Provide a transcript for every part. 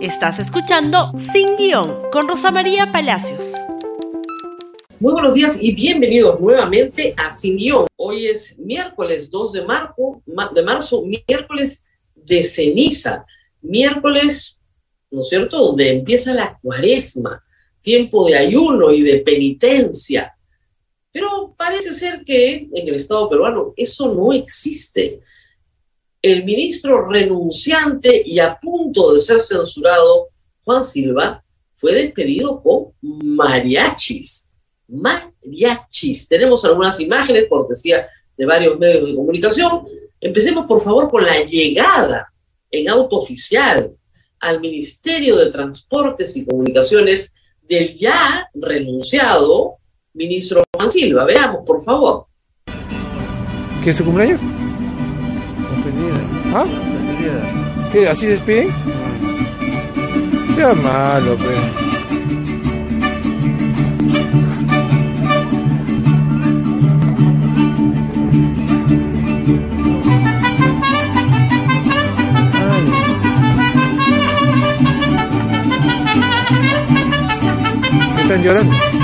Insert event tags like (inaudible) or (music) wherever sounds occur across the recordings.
Estás escuchando Sin Guión con Rosa María Palacios. Muy buenos días y bienvenidos nuevamente a Sin Guión. Hoy es miércoles 2 de, marzo, de marzo, miércoles de ceniza, miércoles, ¿no es cierto?, donde empieza la cuaresma, tiempo de ayuno y de penitencia. Pero parece ser que en el Estado peruano eso no existe el ministro renunciante y a punto de ser censurado, Juan Silva, fue despedido con mariachis. Mariachis. Tenemos algunas imágenes, cortesía de varios medios de comunicación. Empecemos, por favor, con la llegada en auto oficial al Ministerio de Transportes y Comunicaciones del ya renunciado ministro Juan Silva. Veamos, por favor. ¿Qué es su cumpleaños? ¿Ah? ¿Qué? ¿Así despiden? Sea malo, pues. Están llorando.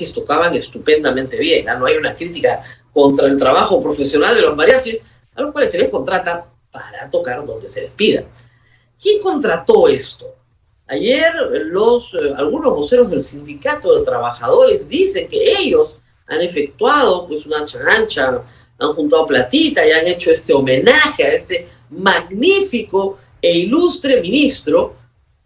Mariachis tocaban estupendamente bien. ¿ah? No hay una crítica contra el trabajo profesional de los mariachis, a los cuales se les contrata para tocar donde se les pida. ¿Quién contrató esto? Ayer los, eh, algunos voceros del sindicato de trabajadores dicen que ellos han efectuado pues, una chancha, han juntado platita y han hecho este homenaje a este magnífico e ilustre ministro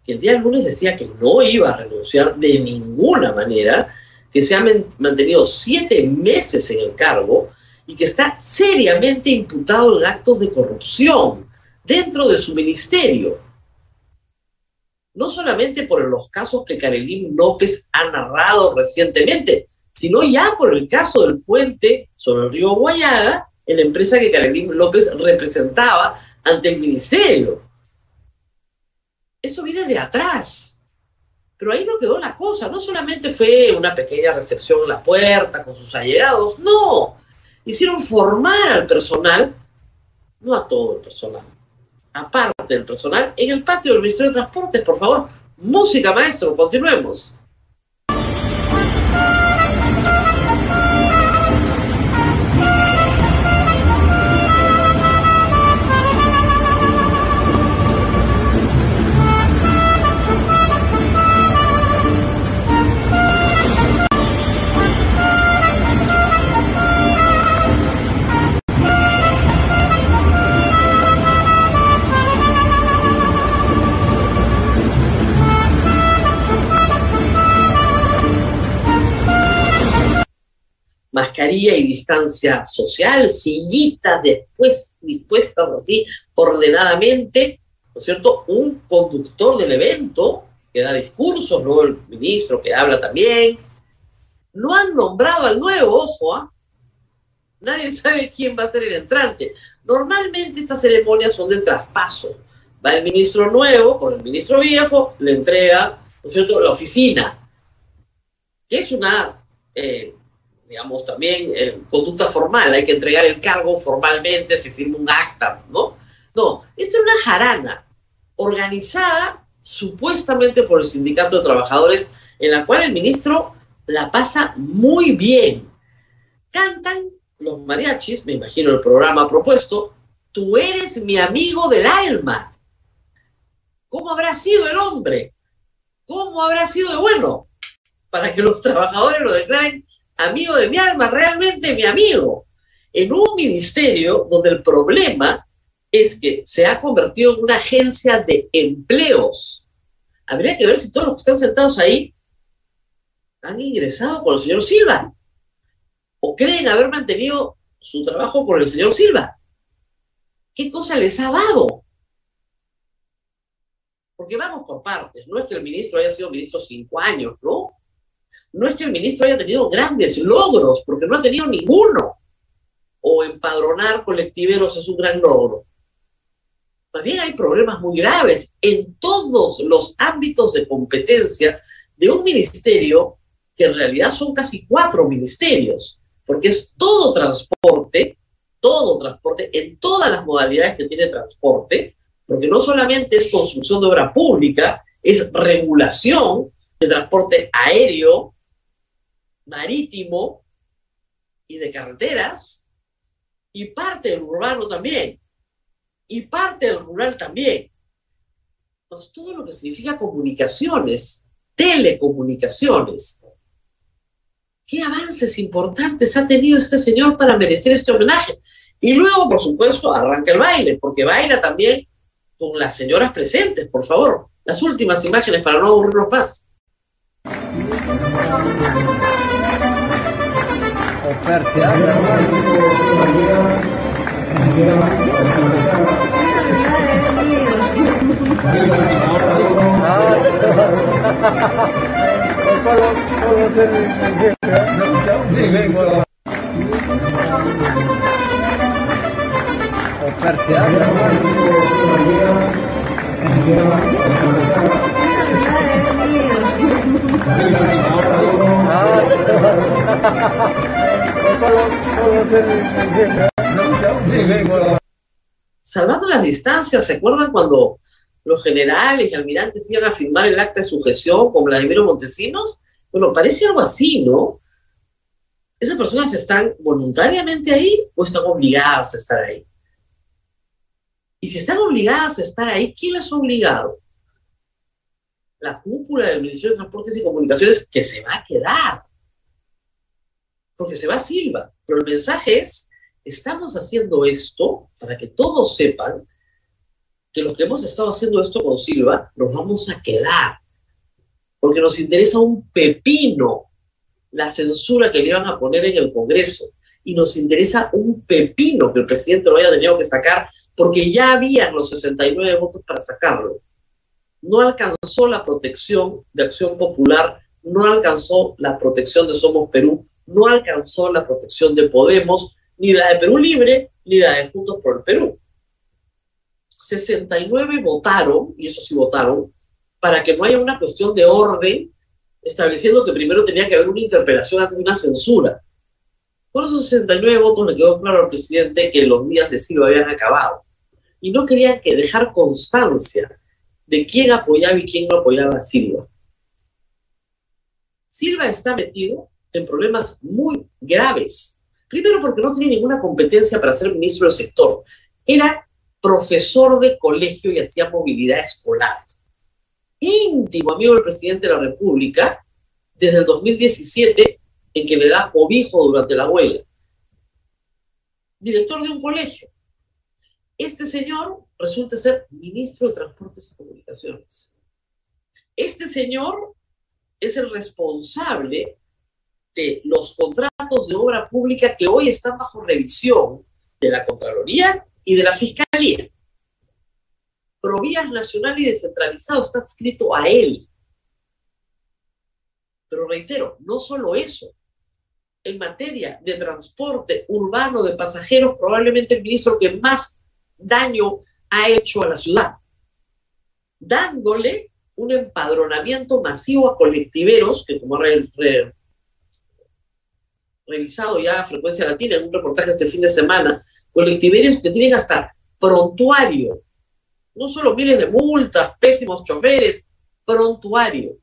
que el día lunes decía que no iba a renunciar de ninguna manera que se ha mantenido siete meses en el cargo y que está seriamente imputado en actos de corrupción dentro de su ministerio. No solamente por los casos que Karelín López ha narrado recientemente, sino ya por el caso del puente sobre el río Guayaga, en la empresa que Karelín López representaba ante el ministerio. Eso viene de atrás. Pero ahí no quedó la cosa, no solamente fue una pequeña recepción en la puerta con sus allegados, no, hicieron formar al personal, no a todo el personal, aparte del personal, en el patio del Ministerio de Transportes, por favor. Música, maestro, continuemos. Y distancia social, sillitas después dispuestas así ordenadamente, ¿no es cierto? Un conductor del evento que da discursos, ¿no? El ministro que habla también. No han nombrado al nuevo, ojo, ¿ah? Nadie (laughs) sabe quién va a ser el entrante. Normalmente estas ceremonias son de traspaso. Va el ministro nuevo con el ministro viejo, le entrega, ¿no es cierto?, la oficina, que es una eh, digamos, también eh, conducta formal, hay que entregar el cargo formalmente, se firma un acta, ¿no? No, esto es una jarana organizada supuestamente por el sindicato de trabajadores, en la cual el ministro la pasa muy bien. Cantan los mariachis, me imagino el programa propuesto, tú eres mi amigo del alma. ¿Cómo habrá sido el hombre? ¿Cómo habrá sido de bueno? Para que los trabajadores lo declaren amigo de mi alma, realmente mi amigo. en un ministerio donde el problema es que se ha convertido en una agencia de empleos. Habría que ver si todos los que están sentados ahí han ingresado con el señor Silva o creen haber mantenido su trabajo con el señor Silva. ¿Qué cosa les ha dado? Porque vamos por partes. No es que el ministro haya sido ministro cinco años, ¿no? No es que el ministro haya tenido grandes logros, porque no ha tenido ninguno. O empadronar colectiveros es un gran logro. También hay problemas muy graves en todos los ámbitos de competencia de un ministerio que en realidad son casi cuatro ministerios, porque es todo transporte, todo transporte, en todas las modalidades que tiene transporte, porque no solamente es construcción de obra pública, es regulación de transporte aéreo, marítimo y de carreteras, y parte del urbano también, y parte del rural también. Pues todo lo que significa comunicaciones, telecomunicaciones. ¿Qué avances importantes ha tenido este señor para merecer este homenaje? Y luego, por supuesto, arranca el baile, porque baila también con las señoras presentes, por favor. Las últimas imágenes para no aburrirnos más. Persia. O Persia. Salvando las distancias, ¿se acuerdan cuando los generales y almirantes iban a firmar el acta de sujeción con Vladimiro Montesinos? Bueno, parece algo así, ¿no? ¿Esas personas están voluntariamente ahí o están obligadas a estar ahí? Y si están obligadas a estar ahí, ¿quién las ha obligado? La cúpula del Ministerio de Transportes y Comunicaciones que se va a quedar. Porque se va Silva. Pero el mensaje es, estamos haciendo esto para que todos sepan que los que hemos estado haciendo esto con Silva, nos vamos a quedar. Porque nos interesa un pepino la censura que le iban a poner en el Congreso. Y nos interesa un pepino que el presidente lo haya tenido que sacar porque ya habían los 69 votos para sacarlo. No alcanzó la protección de Acción Popular, no alcanzó la protección de Somos Perú, no alcanzó la protección de Podemos, ni la de Perú Libre, ni la de Juntos por el Perú. 69 votaron, y eso sí votaron, para que no haya una cuestión de orden, estableciendo que primero tenía que haber una interpelación antes de una censura. Por esos 69 votos le quedó claro al presidente que los días de Silva habían acabado y no querían que dejar constancia de quién apoyaba y quién no apoyaba a Silva. Silva está metido en problemas muy graves. Primero porque no tenía ninguna competencia para ser ministro del sector. Era profesor de colegio y hacía movilidad escolar. Íntimo amigo del presidente de la República desde el 2017 en que le da cobijo durante la huelga. Director de un colegio. Este señor resulta ser ministro de Transportes y Comunicaciones. Este señor es el responsable de los contratos de obra pública que hoy están bajo revisión de la Contraloría y de la Fiscalía. Provías nacional y descentralizado está adscrito a él. Pero reitero, no solo eso. En materia de transporte urbano de pasajeros, probablemente el ministro que más daño ha hecho a la ciudad, dándole un empadronamiento masivo a colectiveros, que como re, revisado ya a frecuencia latina en un reportaje este fin de semana, colectiveros que tienen hasta prontuario, no solo miles de multas, pésimos choferes, prontuario.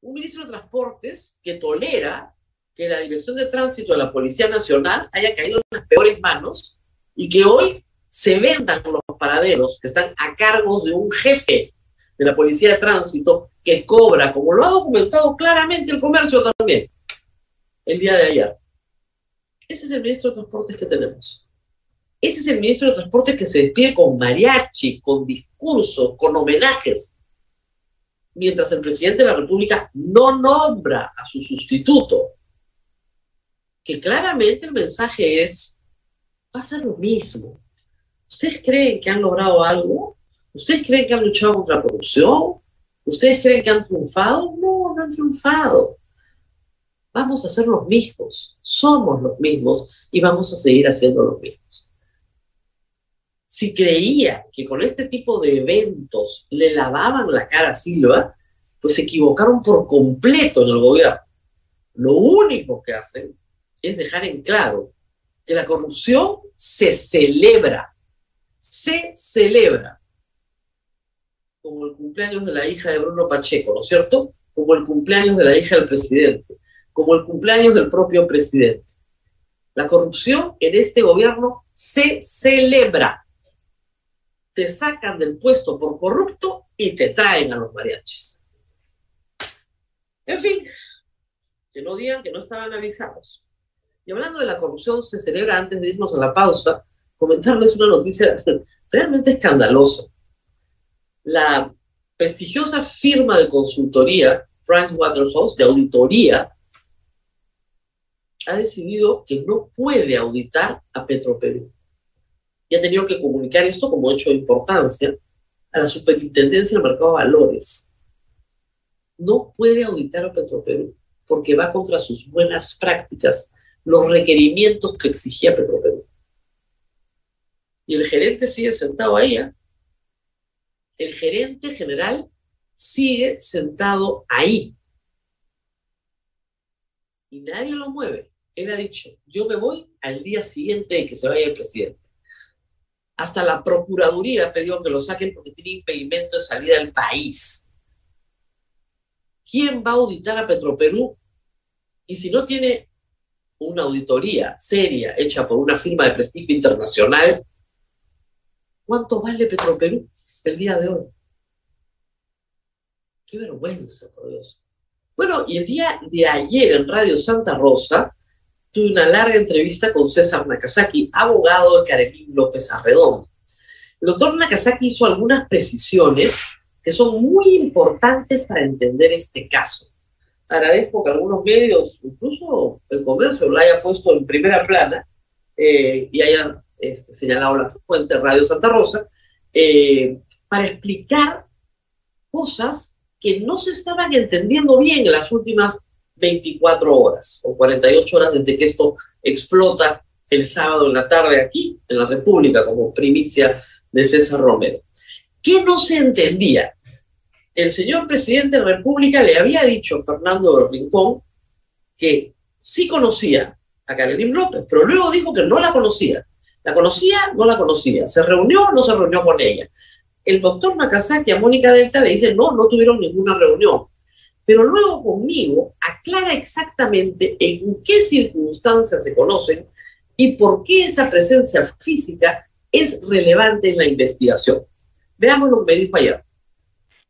Un ministro de Transportes que tolera que la Dirección de Tránsito de la Policía Nacional haya caído en las peores manos y que hoy se vendan los paraderos que están a cargo de un jefe de la Policía de Tránsito que cobra, como lo ha documentado claramente el comercio también, el día de ayer. Ese es el ministro de Transportes que tenemos. Ese es el ministro de Transportes que se despide con mariachi, con discursos, con homenajes, mientras el presidente de la República no nombra a su sustituto. Que claramente el mensaje es, va a ser lo mismo. ¿Ustedes creen que han logrado algo? ¿Ustedes creen que han luchado contra la corrupción? ¿Ustedes creen que han triunfado? No, no han triunfado. Vamos a ser los mismos, somos los mismos y vamos a seguir haciendo los mismos. Si creía que con este tipo de eventos le lavaban la cara a Silva, pues se equivocaron por completo en el gobierno. Lo único que hacen es dejar en claro que la corrupción se celebra, se celebra, como el cumpleaños de la hija de Bruno Pacheco, ¿no es cierto? Como el cumpleaños de la hija del presidente, como el cumpleaños del propio presidente. La corrupción en este gobierno se celebra. Te sacan del puesto por corrupto y te traen a los mariachis. En fin, que no digan que no estaban avisados. Y hablando de la corrupción, se celebra antes de irnos a la pausa, comentarles una noticia (laughs) realmente escandalosa. La prestigiosa firma de consultoría, Pricewaterhouse, de auditoría, ha decidido que no puede auditar a Petroperú. Y ha tenido que comunicar esto como hecho de importancia a la Superintendencia del Mercado de Valores. No puede auditar a Petroperú porque va contra sus buenas prácticas, los requerimientos que exigía Petroperú. Y el gerente sigue sentado ahí. ¿eh? El gerente general sigue sentado ahí. Y nadie lo mueve. Él ha dicho, yo me voy al día siguiente de que se vaya el presidente. Hasta la Procuraduría pidió que lo saquen porque tiene impedimento de salida del país. ¿Quién va a auditar a Petroperú? Y si no tiene una auditoría seria hecha por una firma de prestigio internacional, ¿cuánto vale Petroperú el día de hoy? Qué vergüenza, por Dios. Bueno, y el día de ayer en Radio Santa Rosa, tuve una larga entrevista con César Nakazaki, abogado de Karelín López Arredondo. El doctor Nakazaki hizo algunas precisiones que son muy importantes para entender este caso. Agradezco que algunos medios, incluso el comercio, lo haya puesto en primera plana eh, y hayan este, señalado la fuente Radio Santa Rosa, eh, para explicar cosas que no se estaban entendiendo bien en las últimas 24 horas o 48 horas desde que esto explota el sábado en la tarde aquí en la República como primicia de César Romero. ¿Qué no se entendía? El señor presidente de la República le había dicho a Fernando Rincón que sí conocía a Carolina López, pero luego dijo que no la conocía. ¿La conocía? No la conocía. ¿Se reunió? No se reunió con ella. El doctor Nakazaki a Mónica Delta le dice, no, no tuvieron ninguna reunión pero luego conmigo aclara exactamente en qué circunstancias se conocen y por qué esa presencia física es relevante en la investigación. Veamos lo que me dijo.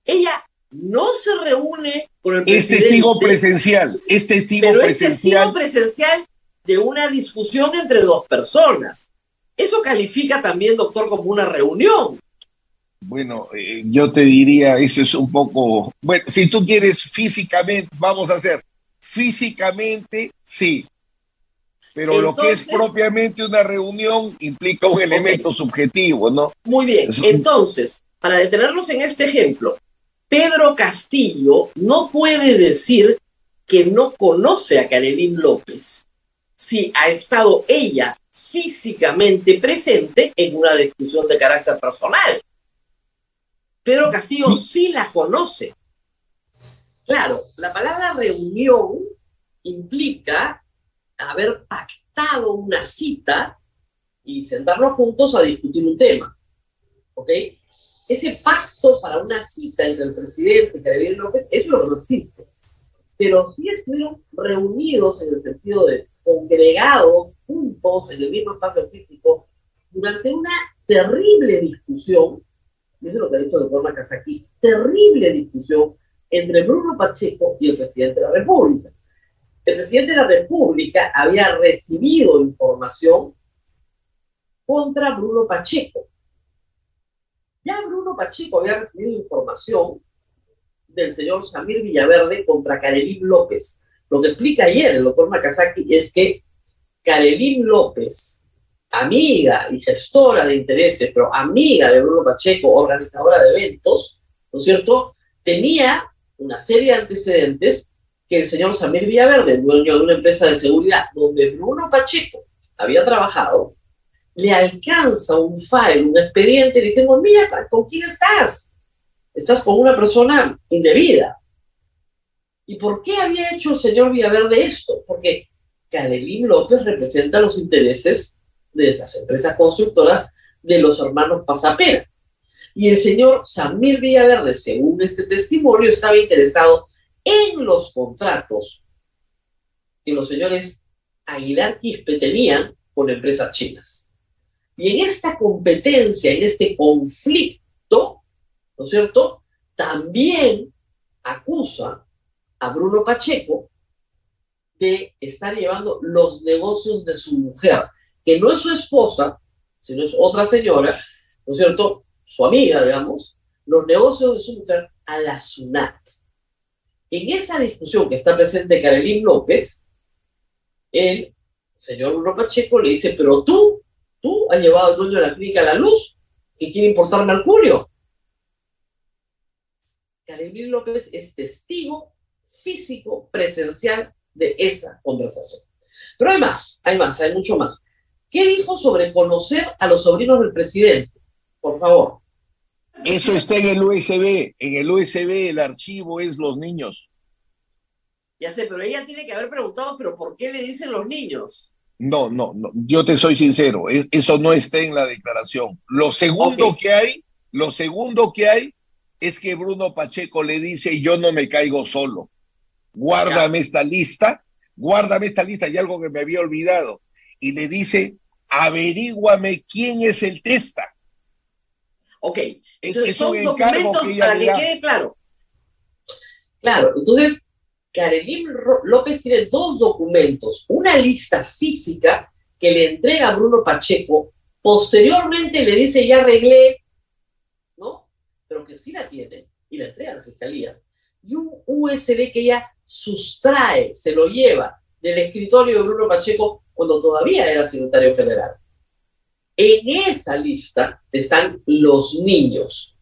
Ella no se reúne con el presidente. Es testigo presencial, es testigo pero presencial. es testigo presencial de una discusión entre dos personas. Eso califica también, doctor, como una reunión. Bueno, eh, yo te diría, eso es un poco, bueno, si tú quieres físicamente, vamos a hacer, físicamente sí, pero lo que es propiamente una reunión implica un elemento subjetivo, ¿no? Muy bien, entonces, para detenernos en este ejemplo, Pedro Castillo no puede decir que no conoce a Karelín López si ha estado ella físicamente presente en una discusión de carácter personal. Pedro Castillo sí la conoce. Claro, la palabra reunión implica haber pactado una cita y sentarnos juntos a discutir un tema. ¿Ok? Ese pacto para una cita entre el presidente y Carolina López, eso no existe. Pero sí estuvieron reunidos en el sentido de congregados juntos en el mismo espacio físico durante una terrible discusión, y eso es lo que ha dicho el doctor Nakazaki, terrible discusión entre Bruno Pacheco y el presidente de la República. el presidente de la República había recibido información contra Bruno Pacheco. Ya Bruno Pacheco había recibido información del señor Samir Villaverde contra Karelín López. Lo que explica ayer el doctor Nakazaki es que Karelín López, amiga y gestora de intereses, pero amiga de Bruno Pacheco, organizadora de eventos, ¿no es cierto?, tenía una serie de antecedentes que el señor Samir Villaverde, dueño de una empresa de seguridad donde Bruno Pacheco había trabajado, le alcanza un file, un expediente diciendo, mira, ¿con quién estás? Estás con una persona indebida. ¿Y por qué había hecho el señor Villaverde esto? Porque Carelín López representa los intereses de las empresas constructoras de los hermanos Pasapera. Y el señor Samir Villaverde, según este testimonio, estaba interesado en los contratos que los señores Aguilar Quispe tenían con empresas chinas. Y en esta competencia, en este conflicto, ¿no es cierto? También acusa a Bruno Pacheco de estar llevando los negocios de su mujer, que no es su esposa, sino es otra señora, ¿no es cierto? Su amiga, digamos, los negocios de su mujer a la SUNAT. En esa discusión que está presente Carolín López, el señor Bruno Pacheco le dice, pero tú Tú has llevado al dueño de la clínica a la luz, que quiere importar mercurio. Carolina López es testigo físico, presencial de esa conversación. Pero hay más, hay más, hay mucho más. ¿Qué dijo sobre conocer a los sobrinos del presidente? Por favor. Eso está en el USB. En el USB el archivo es los niños. Ya sé, pero ella tiene que haber preguntado, pero ¿por qué le dicen los niños? No, no, no, yo te soy sincero, eso no está en la declaración. Lo segundo que hay, lo segundo que hay es que Bruno Pacheco le dice, yo no me caigo solo, guárdame esta lista, guárdame esta lista, y algo que me había olvidado, y le dice, averíguame quién es el testa. Ok, entonces son documentos para que quede claro. Claro, entonces Karelín López tiene dos documentos, una lista física que le entrega a Bruno Pacheco, posteriormente le dice ya arreglé, ¿no? Pero que sí la tiene y la entrega a la fiscalía, y un USB que ella sustrae, se lo lleva del escritorio de Bruno Pacheco cuando todavía era secretario general. En esa lista están los niños,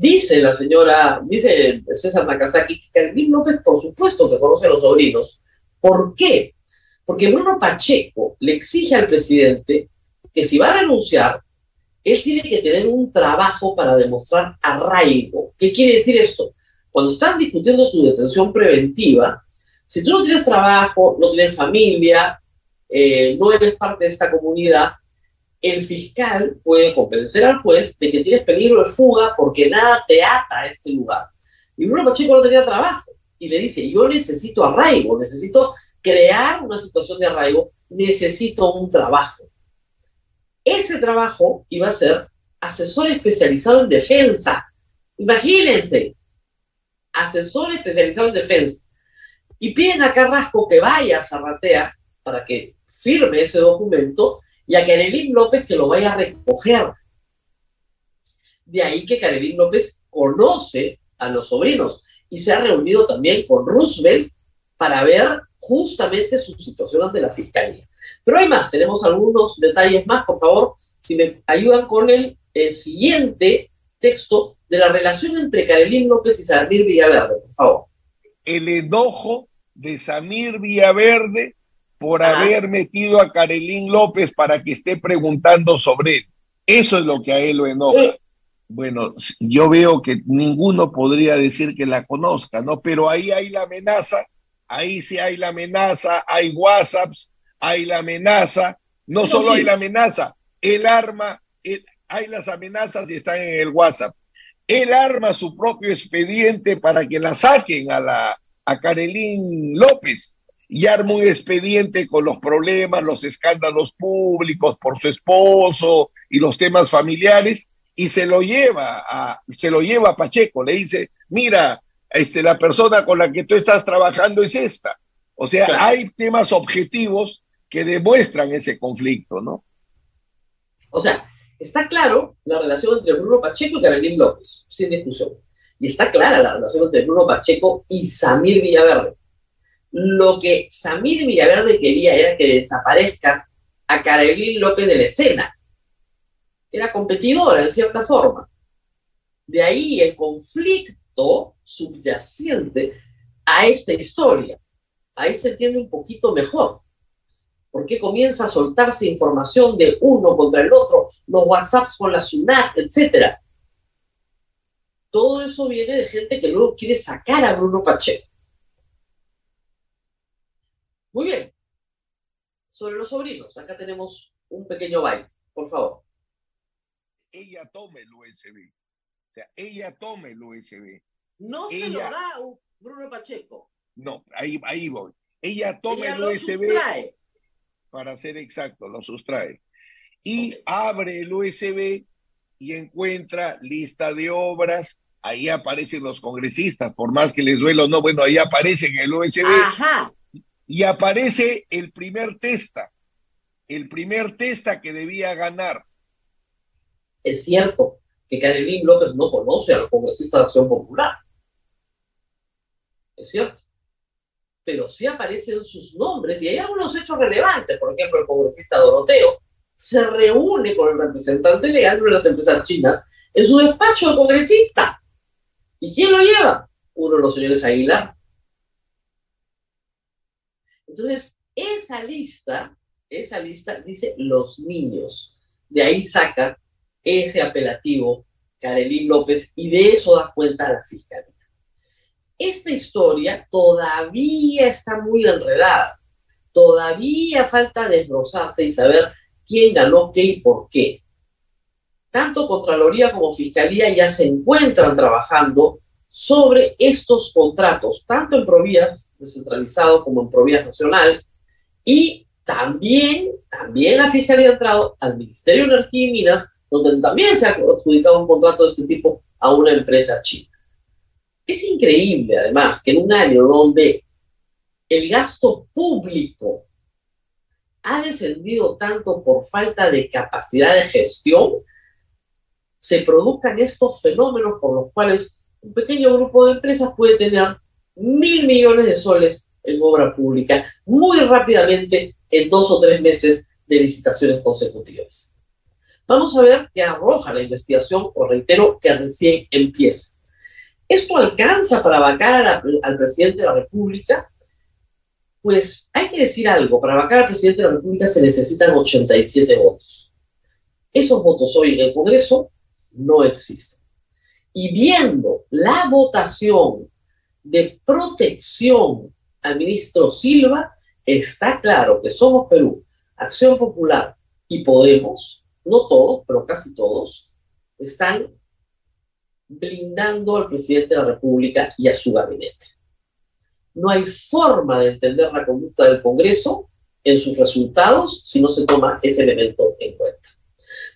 Dice la señora, dice César Nakazaki, que Carolín López, por supuesto, que conoce a los sobrinos. ¿Por qué? Porque Bruno Pacheco le exige al presidente que si va a renunciar, él tiene que tener un trabajo para demostrar arraigo. ¿Qué quiere decir esto? Cuando están discutiendo tu detención preventiva, si tú no tienes trabajo, no tienes familia, eh, no eres parte de esta comunidad, el fiscal puede convencer al juez de que tienes peligro de fuga porque nada te ata a este lugar. Y Bruno Pacheco no tenía trabajo y le dice, yo necesito arraigo, necesito crear una situación de arraigo, necesito un trabajo. Ese trabajo iba a ser asesor especializado en defensa. Imagínense, asesor especializado en defensa. Y piden a Carrasco que vaya a Zarratea para que firme ese documento y a Karelín López que lo vaya a recoger. De ahí que Karelín López conoce a los sobrinos y se ha reunido también con Roosevelt para ver justamente su situación ante la fiscalía. Pero hay más, tenemos algunos detalles más, por favor, si me ayudan con el, siguiente texto de la relación entre Karelín López y Samir Villaverde, por favor. El enojo de Samir Villaverde por haber metido a Carelín López para que esté preguntando sobre él. Eso es lo que a él lo enoja. Bueno, yo veo que ninguno podría decir que la conozca, ¿no? Pero ahí hay la amenaza, ahí sí hay la amenaza, hay WhatsApps, hay la amenaza, no, solo hay la amenaza, el arma, hay las amenazas y están en el WhatsApp. Él arma su propio expediente para que la saquen a la a Carelín López y arma un expediente con los problemas, los escándalos públicos por su esposo y los temas familiares y se lo lleva a se lo lleva a Pacheco, le dice, "Mira, este la persona con la que tú estás trabajando es esta." O sea, Claro. hay temas objetivos que demuestran ese conflicto, ¿no? O sea, está claro la relación entre Bruno Pacheco y Carolín López, sin discusión. Y está clara la relación entre Bruno Pacheco y Samir Villaverde. Lo que Samir Villaverde quería era que desaparezca a Carolín López de la escena. Era competidora, en cierta forma. De ahí el conflicto subyacente a esta historia. Ahí se entiende un poquito mejor. ¿Por qué comienza a soltarse información de uno contra el otro? Los WhatsApps con la SUNAT, etcétera. Todo eso viene de gente que luego quiere sacar a Bruno Pacheco. Muy bien. Sobre los sobrinos, acá tenemos un pequeño byte, por favor. Ella toma el USB. O sea, ella toma el USB. No se lo da Bruno Pacheco. No, ahí, ahí voy. Ella toma Ella el lo USB, sustrae. para ser exacto, lo sustrae. Y abre el USB y encuentra lista de obras. Ahí aparecen los congresistas, por más que les duela o no, bueno, ahí aparece en el USB. Ajá. Y aparece el primer testa, el primer testa que debía ganar. Es cierto que Carolín López no conoce a los congresistas de Acción Popular. Es cierto. Pero sí aparecen sus nombres y hay algunos hechos relevantes. Por ejemplo, el congresista Doroteo se reúne con el representante legal de las empresas chinas en su despacho de congresista. ¿Y quién lo lleva? Uno de los señores Aguilar. Entonces, esa lista, esa lista dice los niños. De ahí saca ese apelativo Carelín López y de eso da cuenta la fiscalía. Esta historia todavía está muy enredada. Todavía falta desbrozarse y saber quién ganó qué y por qué. Tanto Contraloría como Fiscalía ya se encuentran trabajando sobre estos contratos, tanto en Provías descentralizado como en Provías Nacional, y también, también la Fiscalía ha entrado al Ministerio de Energía y Minas, donde también se ha adjudicado un contrato de este tipo a una empresa china. Es increíble, además, que en un año donde el gasto público ha descendido tanto por falta de capacidad de gestión, se produzcan estos fenómenos por los cuales un pequeño grupo de empresas puede tener mil millones de soles en obra pública muy rápidamente en dos o tres meses de licitaciones consecutivas. Vamos a ver qué arroja la investigación, o reitero, que recién empieza. ¿Esto alcanza para vacar al presidente de la República? Pues hay que decir algo, para vacar al presidente de la República se necesitan 87 votos. Esos votos hoy en el Congreso no existen. Y viendo la votación de protección al ministro Silva, está claro que Somos Perú, Acción Popular y Podemos, no todos, pero casi todos, están blindando al presidente de la República y a su gabinete. No hay forma de entender la conducta del Congreso en sus resultados si no se toma ese elemento en cuenta.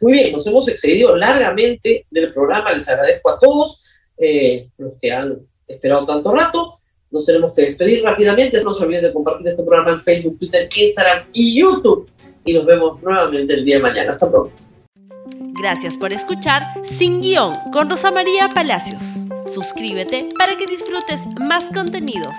Muy bien, nos hemos excedido largamente del programa, les agradezco a todos eh, los que han esperado tanto rato. Nos tenemos que despedir rápidamente. No se olviden de compartir este programa en Facebook, Twitter, Instagram y YouTube. Y nos vemos nuevamente el día de mañana. Hasta pronto. Gracias por escuchar Sin Guión con Rosa María Palacios. Suscríbete para que disfrutes más contenidos.